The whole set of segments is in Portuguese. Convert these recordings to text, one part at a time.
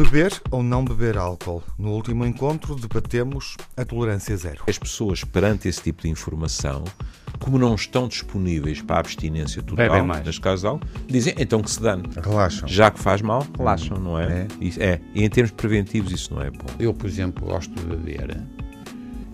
Beber ou não beber álcool? No último encontro debatemos a tolerância zero. As pessoas, perante esse tipo de informação, como não estão disponíveis para a abstinência total, nas casas de álcool, dizem então que se dane. Relaxam. Já que faz mal, relaxam, não é? É. Isso, é. E em termos preventivos isso não é bom. Eu, por exemplo, gosto de beber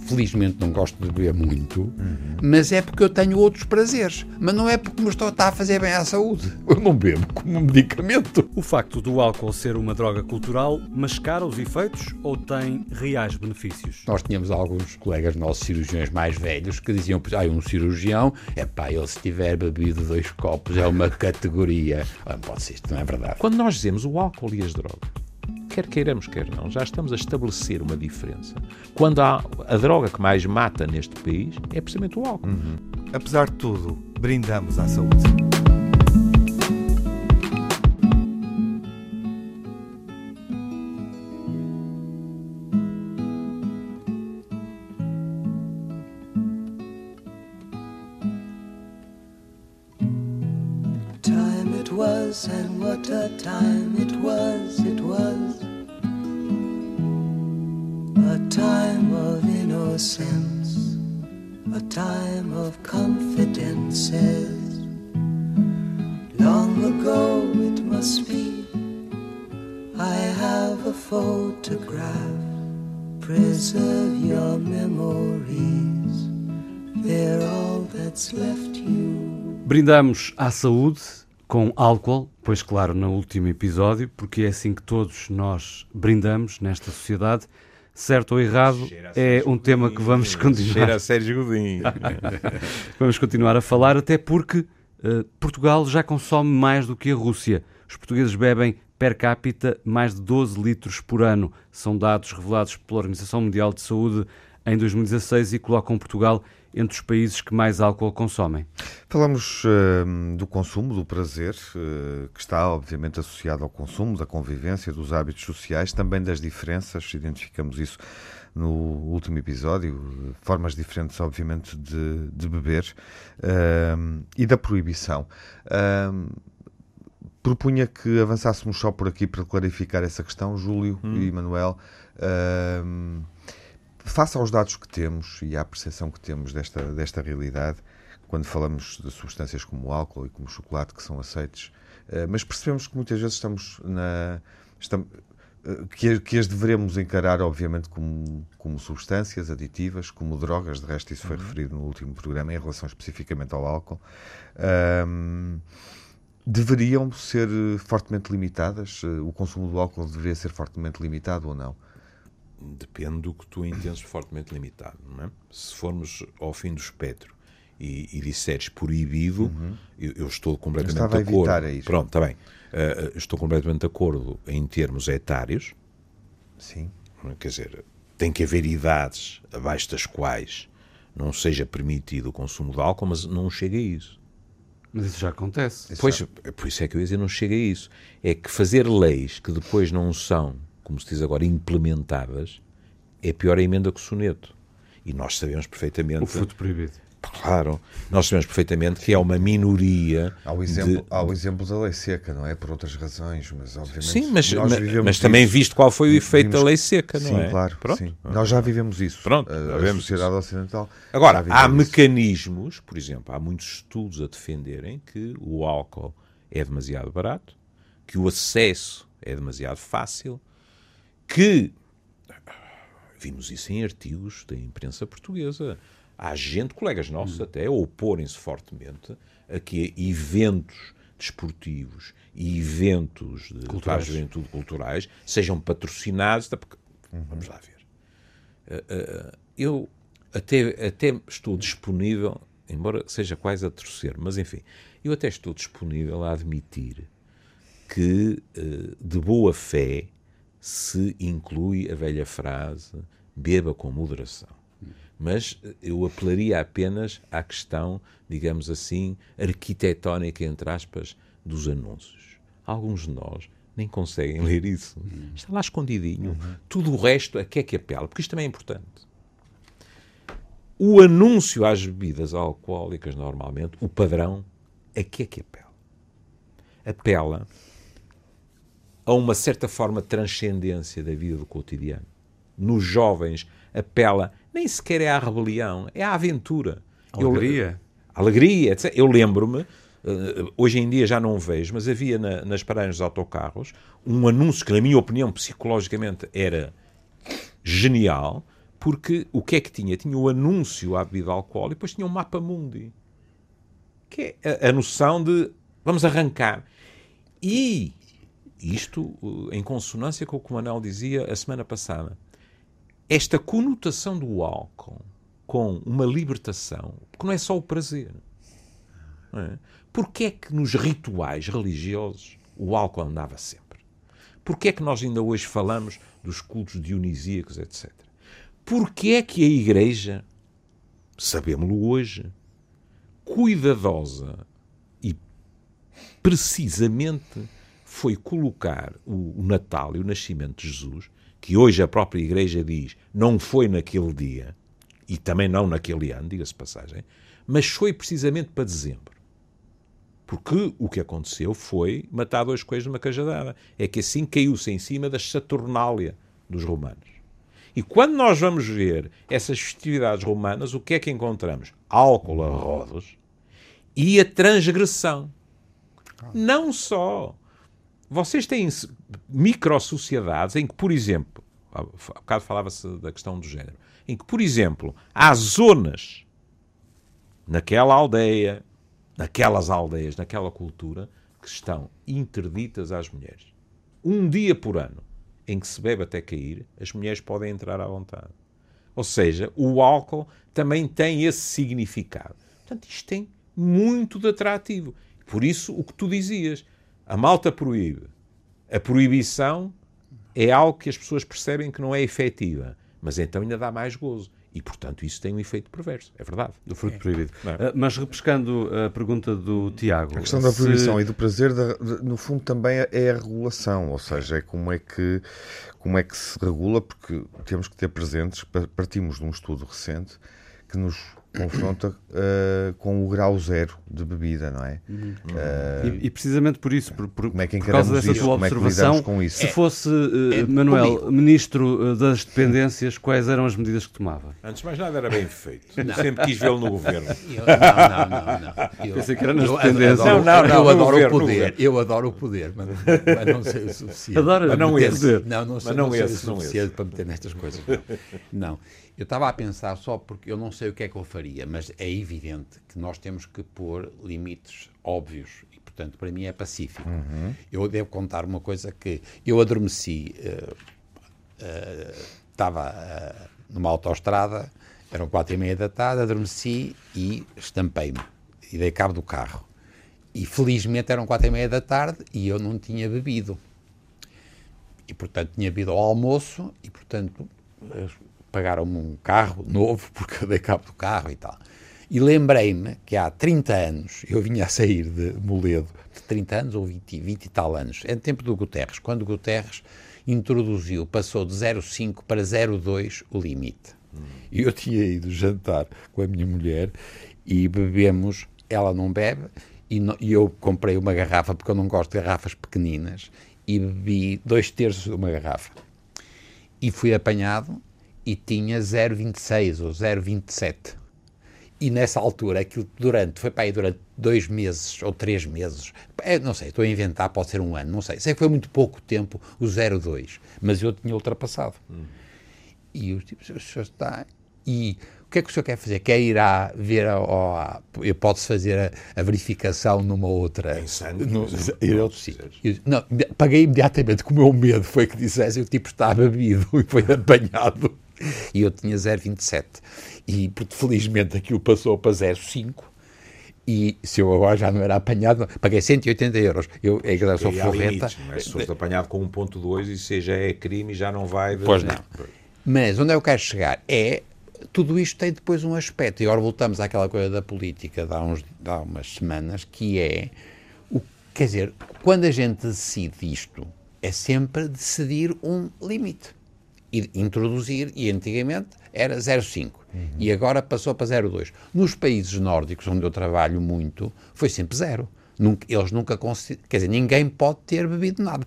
felizmente não gosto de beber muito, uhum. mas é porque eu tenho outros prazeres. Mas não é porque me estou a fazer bem à saúde. Eu não bebo como medicamento. O facto do álcool ser uma droga cultural mascara os efeitos ou tem reais benefícios? Nós tínhamos alguns colegas nossos cirurgiões mais velhos que diziam: ah, um cirurgião, é pá, ele se tiver bebido dois copos é uma categoria. Ah, pode ser, isto não é verdade. Quando nós dizemos o álcool e as drogas, quer queiramos, quer não, já estamos a estabelecer uma diferença. Quando há a droga que mais mata neste país é precisamente o álcool. Uhum. Apesar de tudo, brindamos à saúde. Brindamos à saúde com álcool, pois claro, no último episódio, porque é assim que todos nós brindamos nesta sociedade certo ou errado, é um tema que vamos continuar. Cheira a Sérgio Godinho. vamos continuar a falar, até porque uh, Portugal já consome mais do que a Rússia. Os portugueses bebem per capita mais de 12 litros por ano. São dados revelados pela Organização Mundial de Saúde em 2016 e colocam Portugal entre os países que mais álcool consomem. Falamos uh, do consumo, do prazer, uh, que está obviamente associado ao consumo, da convivência, dos hábitos sociais, também das diferenças, identificamos isso no último episódio, formas diferentes, obviamente, de, de beber uh, e da proibição. propunha que avançássemos só por aqui para clarificar essa questão, Júlio hum. e Manuel. Uh, face aos dados que temos e à percepção que temos desta, desta realidade, quando falamos de substâncias como o álcool e como o chocolate que são aceites, uh, mas percebemos que muitas vezes estamos na. Estamos, uh, que, que, as devemos encarar, obviamente, como, como substâncias aditivas, como drogas, de resto, isso foi uhum. referido no último programa, em relação especificamente ao álcool. Um, deveriam ser fortemente limitadas? O consumo do álcool deveria ser fortemente limitado ou não? Depende do que tu entendes fortemente limitado. Não é? Se formos ao fim do espectro e, e disseres proibido, uhum. eu, eu, estou completamente de acordo. Pronto, está bem. Uh, estou completamente de acordo em termos etários. Sim. Quer dizer, tem que haver idades abaixo das quais não seja permitido o consumo de álcool, mas não chega a isso. Mas isso já acontece. Pois, é por isso é que eu ia dizer não chega a isso. É que fazer leis que depois não são como se diz agora, implementadas, é pior a emenda que o soneto. E nós sabemos perfeitamente. O fruto proibido. Claro, nós sabemos perfeitamente que é uma minoria. Há o exemplo, de... há o exemplo da lei seca, não é? Por outras razões, mas obviamente. Sim, mas, mas, mas também visto qual foi o efeito vimos... da lei seca, não sim, é? Sim, claro. Pronto. Sim. Nós já vivemos isso. Pronto, a, a sociedade isso. ocidental. Agora, há mecanismos, por exemplo, há muitos estudos a defenderem que o álcool é demasiado barato, que o acesso é demasiado fácil que vimos isso em artigos da imprensa portuguesa. Há gente, colegas nossos hum. até, a oporem-se fortemente a que eventos desportivos e eventos de, culturais. para a juventude culturais sejam patrocinados. Porque, uhum. Vamos lá ver. Uh, uh, eu até, até estou disponível, embora seja quase a torcer, mas enfim, eu até estou disponível a admitir que, uh, de boa fé, se inclui a velha frase beba com moderação. Mas eu apelaria apenas à questão, digamos assim, arquitetónica, entre aspas, dos anúncios. Alguns de nós nem conseguem ler isso. Está lá escondidinho. Uhum. Tudo o resto a que é que apela? Porque isto também é importante. O anúncio às bebidas alcoólicas, normalmente, o padrão, a que é que apela? Apela a uma certa forma de transcendência da vida do cotidiano. Nos jovens apela nem sequer é à rebelião, é à aventura. Alegria. Eu, alegria, etc. Eu lembro-me, uh, hoje em dia já não vejo, mas havia na, nas paragens dos autocarros um anúncio que, na minha opinião, psicologicamente era genial, porque o que é que tinha? Tinha o anúncio à bebida alcoólica e depois tinha um mapa mundi. Que é a, a noção de vamos arrancar. E isto em consonância com o que o Manel dizia a semana passada. Esta conotação do álcool com uma libertação, porque não é só o prazer. É? Porquê é que nos rituais religiosos o álcool andava sempre? Porquê é que nós ainda hoje falamos dos cultos dionisíacos, etc? Porquê é que a Igreja, sabemos-lo hoje, cuidadosa e precisamente foi colocar o, Natal e o nascimento de Jesus, que hoje a própria Igreja diz não foi naquele dia, e também não naquele ano, diga-se passagem, mas foi precisamente para dezembro. Porque o que aconteceu foi matar dois coelhos numa cajadada. É que assim caiu-se em cima da Saturnália dos romanos. E quando nós vamos ver essas festividades romanas, o que é que encontramos? Álcool a rodos e a transgressão. Não só. Vocês têm micro-sociedades em que, por exemplo, há bocado falava-se da questão do género, em que, por exemplo, há zonas naquela aldeia, naquelas aldeias, naquela cultura, que estão interditas às mulheres. Um dia por ano em que se bebe até cair, as mulheres podem entrar à vontade. Ou seja, o álcool também tem esse significado. Portanto, isto tem muito de atrativo. Por isso, o que tu dizias, a malta proíbe. A proibição é algo que as pessoas percebem que não é efetiva, mas então ainda dá mais gozo. E, portanto, isso tem um efeito perverso. É verdade. Do fruto é. proibido. Uh, mas repescando a pergunta do Tiago. A questão da proibição se... e do prazer, no fundo, também é a regulação. Ou seja, é como é que, como é que se regula, porque temos que ter presentes, partimos de um estudo recente que nos confronta uh, com o grau zero de bebida, não é? Uhum. Uh, e, e, precisamente por isso, por, por, como é que por causa dessa isso? tua observação, é com isso? se fosse, uh, é, Manuel, comigo. Ministro das Dependências, quais eram as medidas que tomava? Antes de mais nada era bem feito. Não. Sempre quis vê-lo no governo. Eu, não, não, não. não. Eu, Pensei que era nas dependências. Adoro, não, não, não, eu adoro governo, o poder. Eu adoro o poder, mas, mas não sei o suficiente. Adoro mas não esse. Não, não sei, mas não, não esse, sei o suficiente para meter nestas coisas. Não. Eu estava a pensar só porque eu não sei o que é que eu faria, mas é evidente que nós temos que pôr limites óbvios e, portanto, para mim é pacífico. Uhum. Eu devo contar uma coisa que eu adormeci, uh, uh, estava uh, numa autoestrada, eram quatro e meia da tarde, adormeci e estampei-me e dei cabo do carro. E felizmente eram quatro e meia da tarde e eu não tinha bebido. E portanto tinha bebido ao almoço e portanto pagaram-me um carro novo, porque eu dei cabo do carro e tal. E lembrei-me que há 30 anos, eu vinha a sair de Moledo, de 30 anos ou 20, 20 e tal anos, é no tempo do Guterres, quando Guterres introduziu, passou de 0,5 para 0,2 o limite. Hum. E eu tinha ido jantar com a minha mulher e bebemos, ela não bebe, e, no, e eu comprei uma garrafa, porque eu não gosto de garrafas pequeninas, e bebi dois terços de uma garrafa. E fui apanhado e tinha 0,26 ou 0,27. E nessa altura, aquilo durante, foi para aí durante dois meses ou três meses, é, não sei, estou a inventar, pode ser um ano, não sei. Sei que foi muito pouco tempo o 0,2, mas eu tinha ultrapassado. Hum. E os tipos, o senhor está. E o que é que o senhor quer fazer? Quer ir a ver, a, a, eu posso fazer a, a, verificação numa outra. Em sangue, no, eu, eu, sim, eu, não, paguei imediatamente, com o meu medo foi que dissesse, o tipo está bebido e foi apanhado e eu tinha 0,27. E porque felizmente aquilo passou para 0,5 e se eu agora já não era apanhado, paguei 180 euros. Eu, é que eu sou forreta. Mas se foste apanhado com 1.2 e seja é crime já não vai... De... Pois não. Mas onde eu quero chegar é tudo isto tem depois um aspecto, e agora voltamos àquela coisa da política de há, uns, de há umas semanas, que é, o, quer dizer, quando a gente decide isto, é sempre decidir um limite introduzir, e antigamente era 0,5 uhum. e agora passou para 0,2. Nos países nórdicos, onde eu trabalho muito, foi sempre zero. Nunca, eles nunca Quer dizer, ninguém pode ter bebido nada.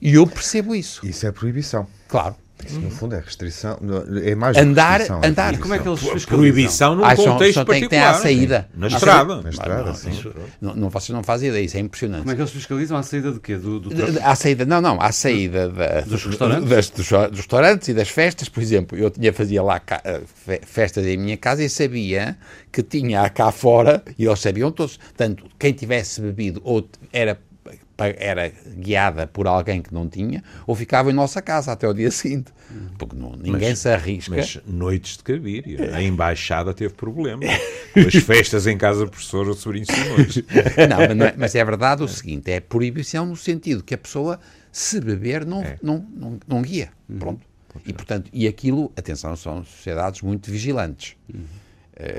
E eu percebo isso. Isso é proibição. Claro. Isso, no fundo, é restrição. É mais Andar- restrição, é andar. Como é que eles fiscalizam? proibição num Ah, só- contexto só tem- tem particular. à saída. Na À estrada. Na estrada, Não, sim. isso- não, não, vocês não fazem ideia, isso é impressionante. Como é que eles fiscalizam a saída de quê? Do, do À saída, não, não, à saída da- Dos restaurantes? das- dos, dos restaurantes e das festas, por exemplo, eu tinha, fazia lá eh, fe- festas em minha casa e sabia que tinha cá fora, e eles sabiam todos, portanto, quem tivesse bebido ou era, era guiada por alguém que não tinha, ou ficava em nossa casa até o dia seguinte, porque não- ninguém Mas- se arrisca. Mas noites de cabiria. A embaixada teve problemas. As festas em casa do professor, o sobrinho Simões. Não, mas, é, mas é verdade o seguinte: é proibição no sentido que a pessoa, se beber, não, não, não, não guia. Pronto. E, portanto, e aquilo, atenção, são sociedades muito vigilantes.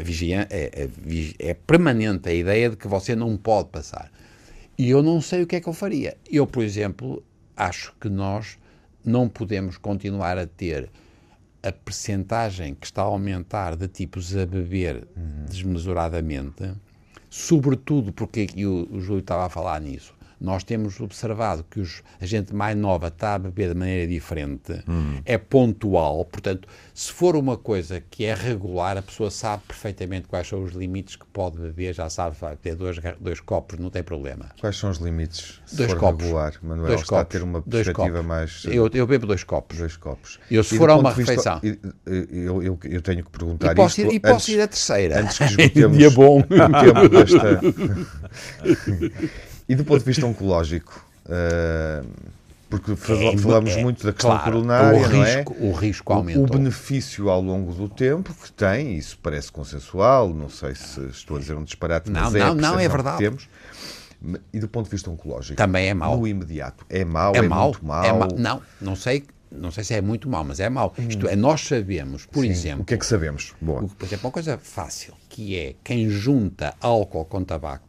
Vigia- é, é é permanente a ideia de que você não pode passar. E eu não sei o que é que eu faria. Eu, por exemplo, acho que nós não podemos continuar a ter a percentagem que está a aumentar de tipos a beber desmesuradamente, sobretudo porque e o, o Júlio estava a falar nisso. Nós temos observado que os, a gente mais nova está a beber de maneira diferente, é pontual, portanto, se for uma coisa que é regular, a pessoa sabe perfeitamente quais são os limites que pode beber, já sabe, vai ter dois, dois copos, não tem problema. Quais são os limites? Se Dois for copos. regular, Manuel Dois está a copos. ter uma perspectiva mais. Eu, eu bebo dois copos. Dois copos. Eu, se E for a uma de vista- refeição. e- Eu, eu, eu tenho que perguntar E posso, isto ir, e posso antes, ir a terceira. antes que esgotemos Dia bom. e do ponto de vista oncológico, ah, porque fal- É, falamos é, muito da questão claro, coronária, o não é? risco, o risco aumentou. O benefício ao longo do tempo que tem, isso parece consensual, não sei se estou a dizer um disparate, Não, mas é a não, não, é percepção que verdade. temos. E do ponto de vista oncológico, Também é mau. no imediato, é mau, é, é mau, muito mau. é mau. Não, não sei, não sei se é muito mau, mas é mau. Isto é, nós sabemos, por Sim. exemplo, O que é que sabemos? Boa. o- por exemplo, uma coisa fácil, que é quem junta álcool com tabaco,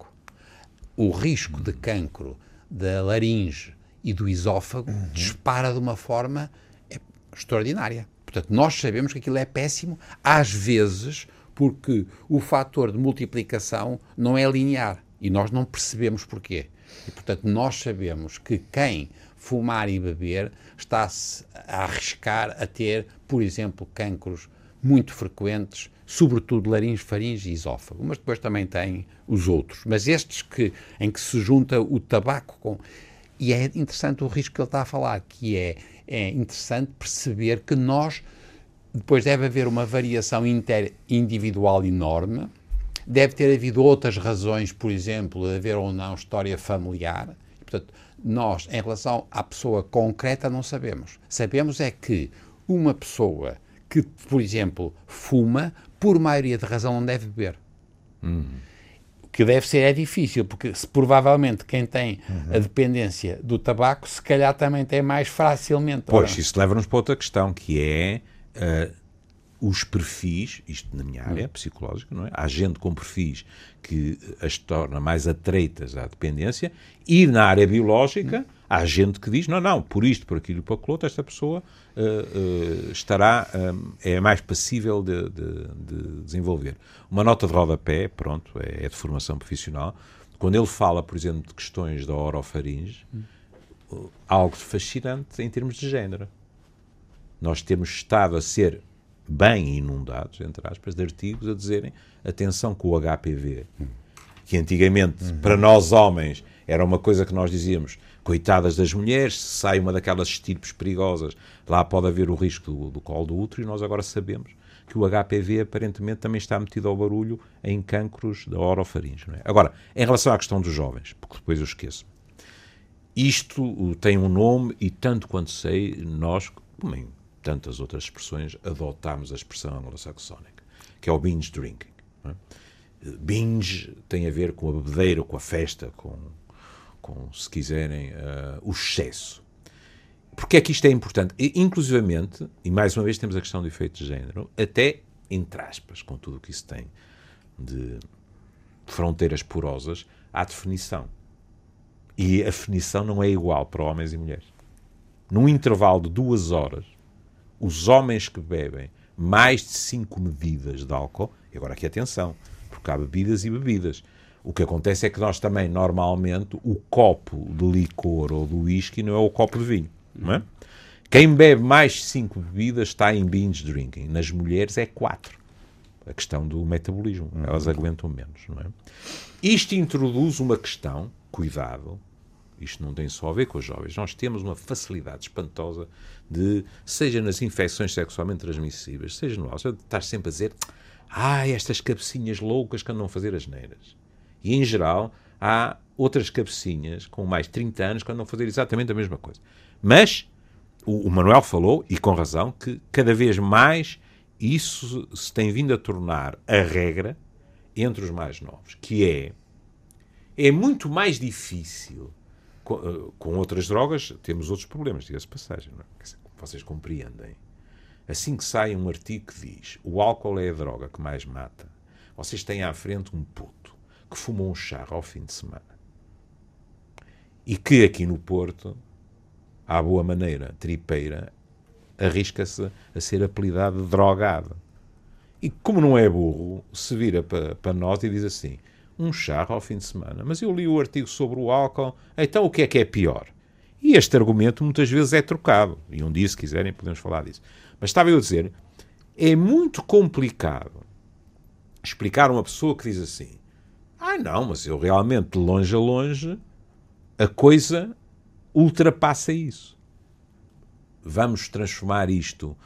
o risco de cancro da laringe e do esófago dispara de uma forma é, extraordinária. Portanto, nós sabemos que aquilo é péssimo, às vezes, porque o fator de multiplicação não é linear e nós não percebemos porquê. E, portanto, nós sabemos que quem fumar e beber está-se a arriscar a ter, por exemplo, cancros muito frequentes, sobretudo laringe, faringe e esófago, mas depois também tem os outros. Mas estes que, em que se junta o tabaco com... E é interessante o risco que ele está a falar, que é, é interessante perceber que nós, depois deve haver uma variação inter, individual enorme, deve ter havido outras razões, por exemplo, haver ou não história familiar. Portanto, nós, em relação à pessoa concreta, não sabemos. Sabemos é que uma pessoa que, por exemplo, fuma, por maioria de razão não deve beber. O que deve ser é difícil, porque se provavelmente quem tem a dependência do tabaco, se calhar também tem mais facilmente. Pois, Ora, isso leva-nos para outra questão, que é ah, os perfis, isto na minha área psicológica, não é? Há gente com perfis que as torna mais atreitas à dependência e na área biológica há gente que diz, não, não, por isto, por aquilo por aquilo esta pessoa ah, ah, estará, ah, é mais passível de, de- de desenvolver. Uma nota de rodapé, pronto, é, é de formação profissional, quando ele fala, por exemplo, de questões da orofaringe, algo de fascinante em termos de género. Nós temos estado a ser bem inundados, entre aspas, de artigos a dizerem atenção com o HPV, que antigamente, para nós homens, era uma coisa que nós dizíamos, coitadas das mulheres, se sai uma daquelas estirpes perigosas, lá pode haver o risco do, do colo do útero, e nós agora sabemos que o HPV aparentemente também está metido ao barulho em cancros da orofaringe. É? Agora, em relação à questão dos jovens, porque depois eu esqueço, isto tem um nome e, tanto quanto sei, nós, como em tantas outras expressões, adotámos a expressão anglo-saxónica, que é o binge drinking. é? Binge tem a ver com a bebedeira, com a festa, com, com se quiserem, uh, o excesso. Porque é que isto é importante? E, inclusivamente, e mais uma vez temos a questão do efeito de género, até, entre aspas, com tudo o que isso tem de fronteiras porosas, há definição. E a definição não é igual para homens e mulheres. Num intervalo de duas horas, os homens que bebem mais de cinco medidas de álcool, e agora aqui atenção, porque há bebidas e bebidas. O que acontece é que nós também, normalmente, o copo de licor ou do whisky não é o copo de vinho, não é? Quem bebe mais de 5 bebidas está em binge drinking. Nas mulheres é 4. A questão do metabolismo. Elas aguentam menos, não é? Isto introduz uma questão, cuidado, isto não tem só a ver com os jovens. Nós temos uma facilidade espantosa de, seja nas infecções sexualmente transmissíveis, seja no álcool, estar sempre a dizer ah, estas cabecinhas loucas que andam a fazer as neiras. E, em geral, há outras cabecinhas com mais de 30 anos que andam a fazer exatamente a mesma coisa. Mas o, o Manuel falou, e com razão, que cada vez mais isso se tem vindo a tornar a regra entre os mais novos, que é é muito mais difícil com, uh, com outras drogas temos outros problemas, diga-se passagem, não é? vocês compreendem. Assim que sai um artigo que diz o álcool é a droga que mais mata, vocês têm à frente um puto que fumou um charro ao fim de semana e que aqui no Porto, à boa maneira, tripeira, arrisca-se a ser apelidado de drogado. E como não é burro, se vira para, para nós e diz assim: um charro ao fim de semana. Mas eu li o artigo sobre o álcool, então o que é que é pior? E este argumento muitas vezes é trocado. E um dia, se quiserem, podemos falar disso. Mas estava eu a dizer, é muito complicado explicar a uma pessoa que diz assim: ah, não, mas eu realmente, de longe a longe, a coisa ultrapassa isso. Vamos transformar isto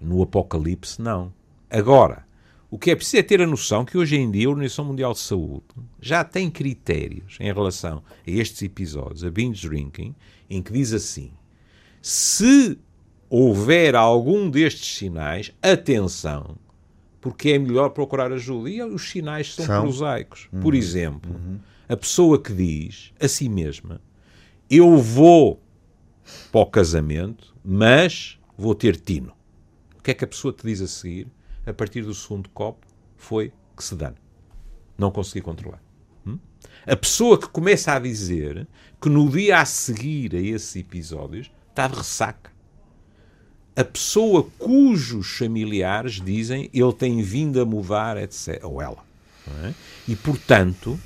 no apocalipse? Não. Agora, o que é preciso é ter a noção que hoje em dia a Organização Mundial de Saúde já tem critérios em relação a estes episódios, a binge drinking, em que diz assim: se houver algum destes sinais, atenção, porque é melhor procurar ajuda. E os sinais são, são? prosaicos. Uhum. Por exemplo, uhum. a pessoa que diz a si mesma: eu vou para o casamento, mas vou ter tino. O que é que a pessoa te diz a seguir? a partir do segundo copo, foi que se dane. Não consegui controlar. Hum? A pessoa que começa a dizer que no dia a seguir a esses episódios está de ressaca. A pessoa cujos familiares dizem ele tem vindo a mudar, etc. Ou ela. É? E, portanto,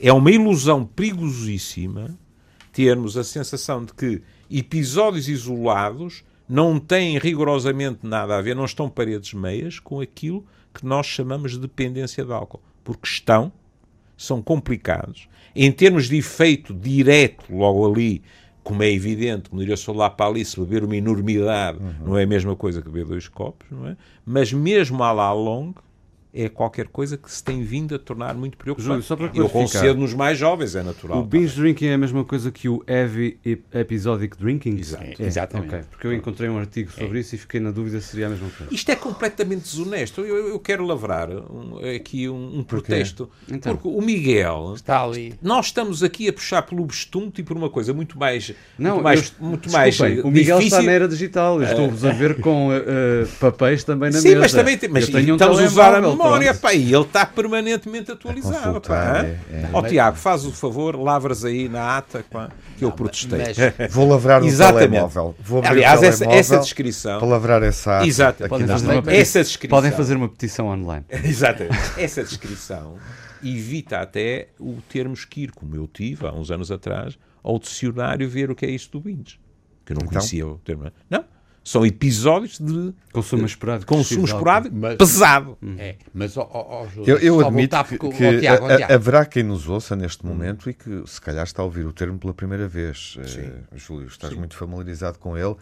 é uma ilusão perigosíssima termos a sensação de que episódios isolados não têm rigorosamente nada a ver, não estão paredes meias com aquilo que nós chamamos de dependência de álcool. Porque estão, são complicados. Em termos de efeito direto, logo ali, como é evidente, como diria Solar para ali, se beber uma enormidade uhum. não é a mesma coisa que beber dois copos, não é? Mas mesmo a lá longo, é qualquer coisa que se tem vindo a tornar muito preocupante. Júlio, Eu concedo nos mais jovens, é natural. O binge drinking é a mesma coisa que o heavy episodic drinking? Exato. É, Exatamente. Okay. Porque eu encontrei um artigo sobre é. isso e fiquei na dúvida se seria a mesma coisa. Isto é completamente desonesto. Eu, eu quero lavrar um, aqui um, um protesto. Então, porque o Miguel... Está ali. Nós estamos aqui a puxar pelo bestunto e por uma coisa muito mais... Não, muito mais, eu, muito mais o Miguel difícil. está na era digital. Eu estou-vos a ver com uh, papéis também na Sim, mesa. Sim, mas também tem, mas estamos a usar a memória. Pá, e ele está permanentemente atualizado. Pá, é, é. Ó, Tiago, faz o favor, lavras aí na ata pá, que não, eu protestei. Mas... Vou lavrar no Exatamente. telemóvel. Vou abrir Aliás, o essa, essa, descrição. Para lavrar essa ata. Exato. Podem fazer, uma essa descrição. Podem fazer uma petição online. Exatamente. Essa descrição evita até o termos que ir, como eu tive há uns anos atrás, ao dicionário ver o que é isto do binge. Que eu não então? conhecia o termo. Não são episódios de consumo esporádico, consumo esporádico mas, pesado. É, mas ó, ó, eu, eu admito que, que Tiago, a, haverá quem nos ouça neste momento e que se calhar está a ouvir o termo pela primeira vez. Uh, Júlio, estás Sim. muito familiarizado com ele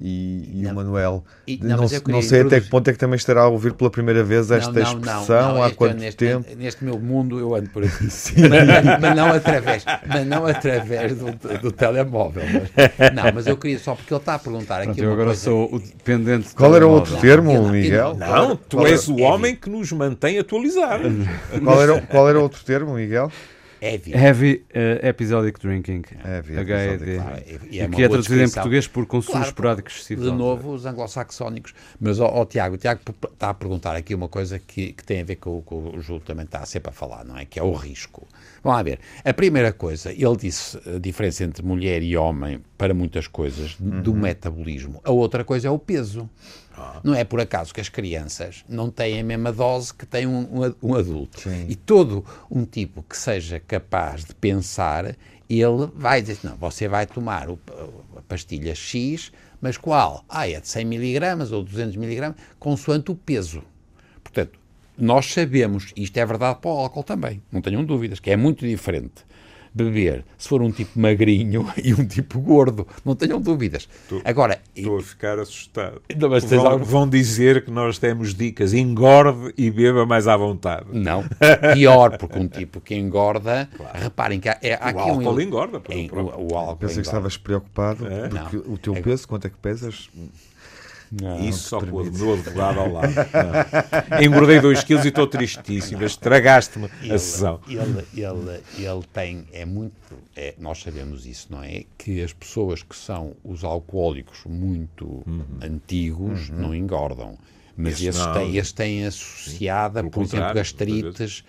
e, e o Manuel. E, não, não, não sei até que ponto é que também estará a ouvir pela primeira vez esta não, expressão, há quanto neste, tempo. Neste meu mundo eu ando por aqui. mas, mas, não através, mas não através do, do telemóvel. Mas, não, mas eu queria só porque ele está a perguntar aqui Pronto, uma coisa sou o dependente. Qual era o outro termo, Miguel? Não, tu és o homem que nos mantém atualizados. Qual era, qual era o outro termo, Miguel? Heavy. Heavy uh, Episodic Drinking. Heavy HED. Claro, e, é que é traduzido em português por consumo claro, esporádico excessivo. De novo, os anglo-saxónicos. Mas, ó, ó, Tiago, o Tiago está a perguntar aqui uma coisa que, que tem a ver com o que o Júlio também está sempre a falar, não é? Que é o risco. Vamos lá ver. A primeira coisa, ele disse a diferença entre mulher e homem para muitas coisas uhum. do metabolismo. A outra coisa é o peso. Não é por acaso que as crianças não têm a mesma dose que tem um, um, adulto. Sim. E todo um tipo que seja capaz de pensar, ele vai dizer, não, você vai tomar o, a pastilha X, mas qual? Ah, é de 100 miligramas ou 200 miligramas, consoante o peso. Portanto, nós sabemos, isto é verdade para o álcool também, não tenham dúvidas, que é muito diferente beber se for um tipo magrinho e um tipo gordo, não tenham dúvidas. Tô, Agora, estou a ficar assustado. Não, mas vão, algo... vão, dizer que nós temos dicas, engorde e beba mais à vontade. Não, pior, porque um tipo que engorda, claro. reparem que há, é, há o aqui álcool um... engorda. Em, o, o álcool Pensei que estavas preocupado é? porque não. o teu é... peso, quanto é que pesas? Não, Isso só com o meu advogado ao lado. Não. Engordei 2 quilos e estou tristíssimo. Estragaste-me a sessão. Ele, ele, ele tem, é muito, é, nós sabemos isso, não é? Que as pessoas que são os alcoólicos muito uhum. antigos uhum. não engordam. Mas esses, têm, esses têm associada, Sim, por exemplo, gastrites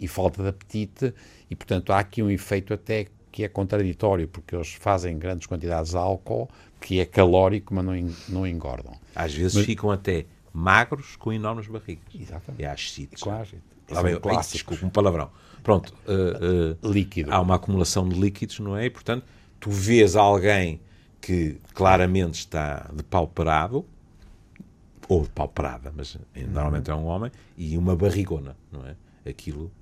e falta de apetite, e portanto há aqui um efeito até que é contraditório, porque eles fazem grandes quantidades de álcool, que é calórico, mas não, não engordam. Às vezes Mas... ficam até magros com enormes barrigas. Exatamente. É ascites. Quase. Lá vem, desculpa, um palavrão. Pronto. Uh, uh, Líquido. Há uma acumulação de líquidos, não é? E, portanto, tu vês alguém que claramente está depauperado, ou depauperada, mas normalmente é um homem, e uma barrigona, não é? Aquilo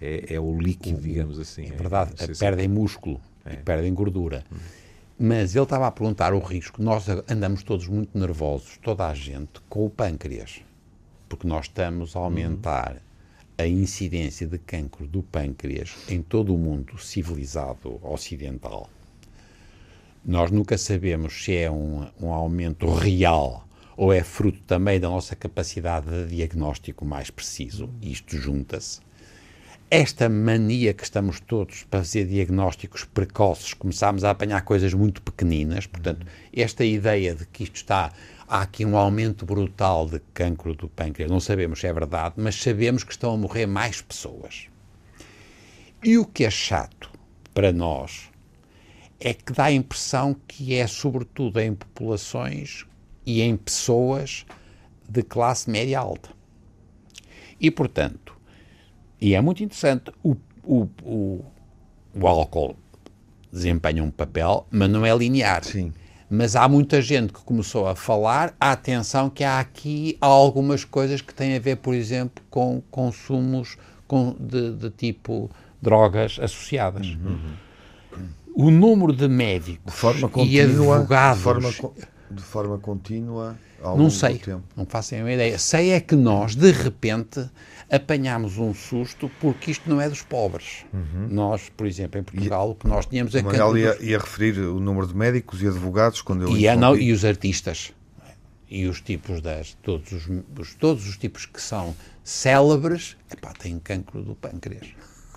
é, é o líquido, digamos assim. É verdade, é, perdem músculo é. e perdem gordura. Hum. Mas ele estava a perguntar o risco. Nós andamos todos muito nervosos, toda a gente, com o pâncreas. Porque nós estamos a aumentar uhum. a incidência de cancro do pâncreas em todo o mundo civilizado ocidental. Nós nunca sabemos se é um, um aumento real ou é fruto também da nossa capacidade de diagnóstico mais preciso. Isto junta-se esta mania que estamos todos para fazer diagnósticos precoces, começámos a apanhar coisas muito pequeninas, portanto, esta ideia de que isto está, há aqui um aumento brutal de cancro do pâncreas, não sabemos se é verdade, mas sabemos que estão a morrer mais pessoas. E o que é chato para nós é que dá a impressão que é sobretudo em populações e em pessoas de classe média alta. E, portanto, e é muito interessante. O, o, o, o álcool desempenha um papel, mas não é linear. Sim. Mas há muita gente que começou a falar, a atenção que há aqui algumas coisas que têm a ver, por exemplo, com consumos com, de, de tipo drogas associadas. Uhum. O número de médicos de e advogados... De forma, de forma contínua não sei, tempo. não faço uma ideia. Sei é que nós, de repente, apanhámos um susto porque isto não é dos pobres. Uhum. Nós, por exemplo, em Portugal, o que nós tínhamos é. Manuel ia, ia, referir o número de médicos e advogados quando eu e, é, não, e os artistas. E os tipos das. Todos os, os, todos os tipos que são célebres, epá, têm cancro do pâncreas.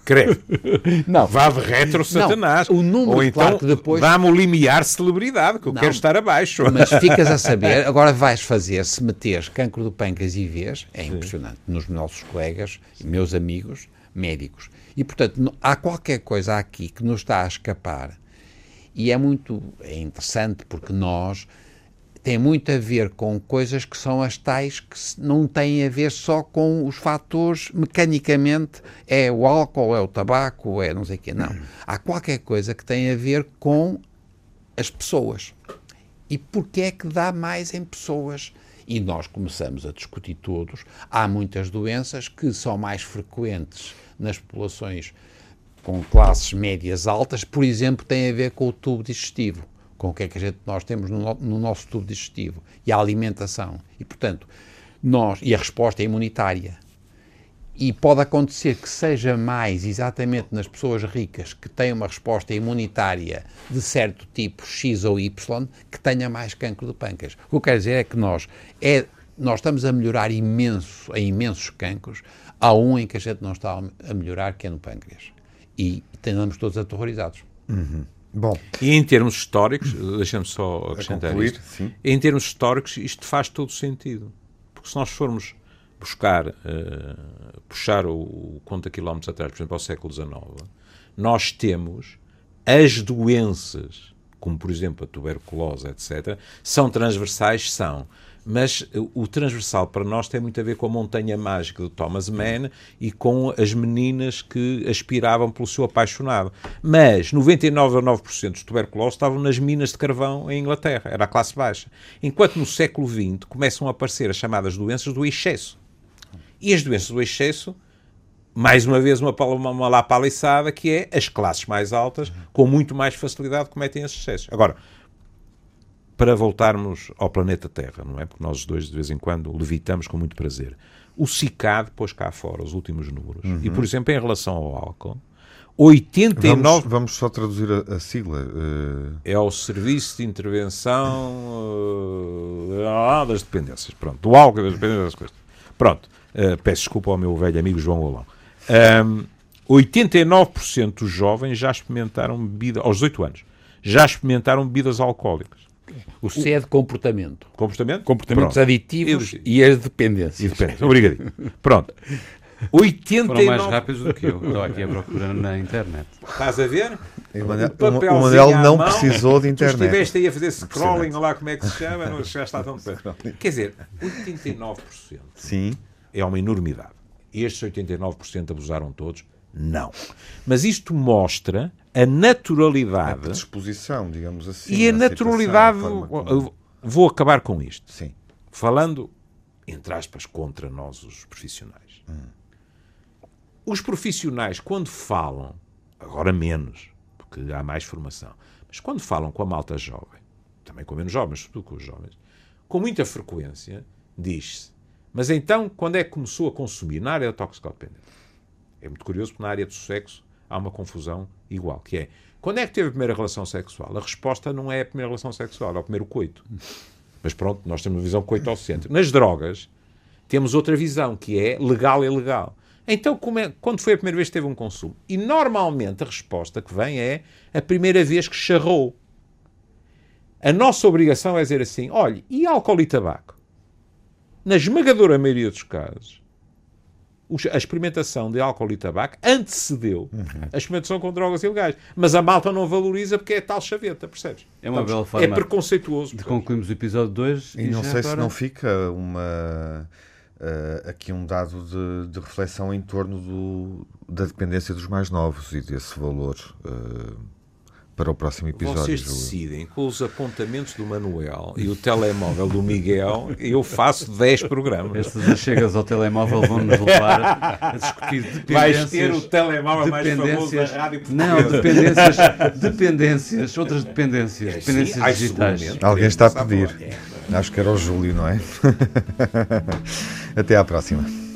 Creio. Não. Vá de retro Satanás. Não, o número, Ou então, claro, depois... dá-me o limiar celebridade, que eu não, quero estar abaixo. Mas ficas a saber, agora vais fazer, se meteres cancro do pâncreas e vês, é Sim. impressionante, nos nossos colegas, meus amigos, médicos. E, portanto, há qualquer coisa aqui que nos está a escapar. E é muito é interessante porque nós tem muito a ver com coisas que são as tais que não têm a ver só com os fatores mecanicamente, é o álcool, é o tabaco, é não sei o quê. Não. Há qualquer coisa que tem a ver com as pessoas. E porquê é que dá mais em pessoas? E nós começamos a discutir todos. Há muitas doenças que são mais frequentes nas populações com classes médias altas, por exemplo, tem a ver com o tubo digestivo com o que é que a gente, nós temos no, no, nosso tubo digestivo e a alimentação. E, portanto, nós, e a resposta é imunitária. E pode acontecer que seja mais exatamente nas pessoas ricas que têm uma resposta imunitária de certo tipo, X ou Y, que tenha mais cancro do pâncreas. O que eu quero dizer é que nós, é, nós estamos a melhorar imenso, em imensos cancros. Há um em que a gente não está a melhorar, que é no pâncreas. E estamos todos aterrorizados. Uhum. Bom. E em termos históricos, deixa-me só acrescentar concluir, isto, sim. em termos históricos isto faz todo sentido. Porque se nós formos buscar, uh, puxar o, o conta quilómetros atrás, por exemplo, ao século XIX, nós temos as doenças como por exemplo a tuberculose, etc., são transversais? São. Mas o transversal para nós tem muito a ver com a montanha mágica do Thomas Mann e com as meninas que aspiravam pelo seu apaixonado. Mas 99,9% dos tuberculosos estavam nas minas de carvão em Inglaterra, era a classe baixa. Enquanto no século XX começam a aparecer as chamadas doenças do excesso. E as doenças do excesso mais uma vez uma, uma, uma lapaliçada que é as classes mais altas com muito mais facilidade cometem esses excessos. Agora, para voltarmos ao planeta Terra, não é? Porque nós dois de vez em quando levitamos com muito prazer. O CICAD pôs cá fora os últimos números. Uhum. E, por exemplo, em relação ao álcool, 89... Vamos, vamos só traduzir a, a sigla. Uh... É o Serviço de Intervenção uh, das Dependências. Pronto, do álcool das dependências. Pronto. Uh, peço desculpa ao meu velho amigo João Golão. Um, 89% dos jovens já experimentaram bebida, aos 18 anos, já experimentaram bebidas alcoólicas. O C é de comportamento. Comportamento? Comportamentos Pronto. aditivos e as dependências. E dependências. Obrigadinho. Pronto. 89... Foram mais rápidos do que eu. Estou aqui a procurar na internet. Estás a ver? O Manel, não mão, precisou de internet. Tu estiveste aí a fazer scrolling, lá como é que se chama, não já está tão perto. Quer dizer, 89% Sim. é uma enormidade estes 89% abusaram todos? Não. Mas isto mostra a naturalidade. A disposição, digamos assim. E a naturalidade. Como... Vou acabar com isto. Sim. Falando, entre aspas, contra nós, os profissionais. Hum. Os profissionais, quando falam, agora menos, porque há mais formação, mas quando falam com a malta jovem, também com menos jovens, sobretudo com os jovens, com muita frequência, diz-se mas então, quando é que começou a consumir? Na área da toxicodependência. É muito curioso porque na área do sexo há uma confusão igual, que é, quando é que teve a primeira relação sexual? A resposta não é a primeira relação sexual, é o primeiro coito. Mas pronto, nós temos uma visão coito ao centro. Nas drogas, temos outra visão, que é legal e legal. Então, é, quando foi a primeira vez que teve um consumo? E normalmente a resposta que vem é a primeira vez que charrou. A nossa obrigação é dizer assim: olha, e álcool e tabaco? na esmagadora maioria dos casos, a experimentação de álcool e tabaco antecedeu uhum. a experimentação com drogas ilegais. Mas a malta não valoriza porque é tal chaveta, percebes? É uma bela forma. É preconceituoso. De concluirmos o episódio 2. E, e não sei agora... se não fica uma. Uh, aqui um dado de, de, reflexão em torno do, da dependência dos mais novos e desse valor. Uh, para o próximo episódio. Vocês decidem com os apontamentos do Manuel e o telemóvel do Miguel, eu faço 10 programas. Estas chegas ao telemóvel vão-nos levar a discutir dependências. Vais ter o telemóvel mais famoso da rádio portuguesa. Não, dependências, dependências, outras dependências, é, dependências sim, digitais. Alguém está a pedir. Acho que era o Júlio, não é? Até à próxima.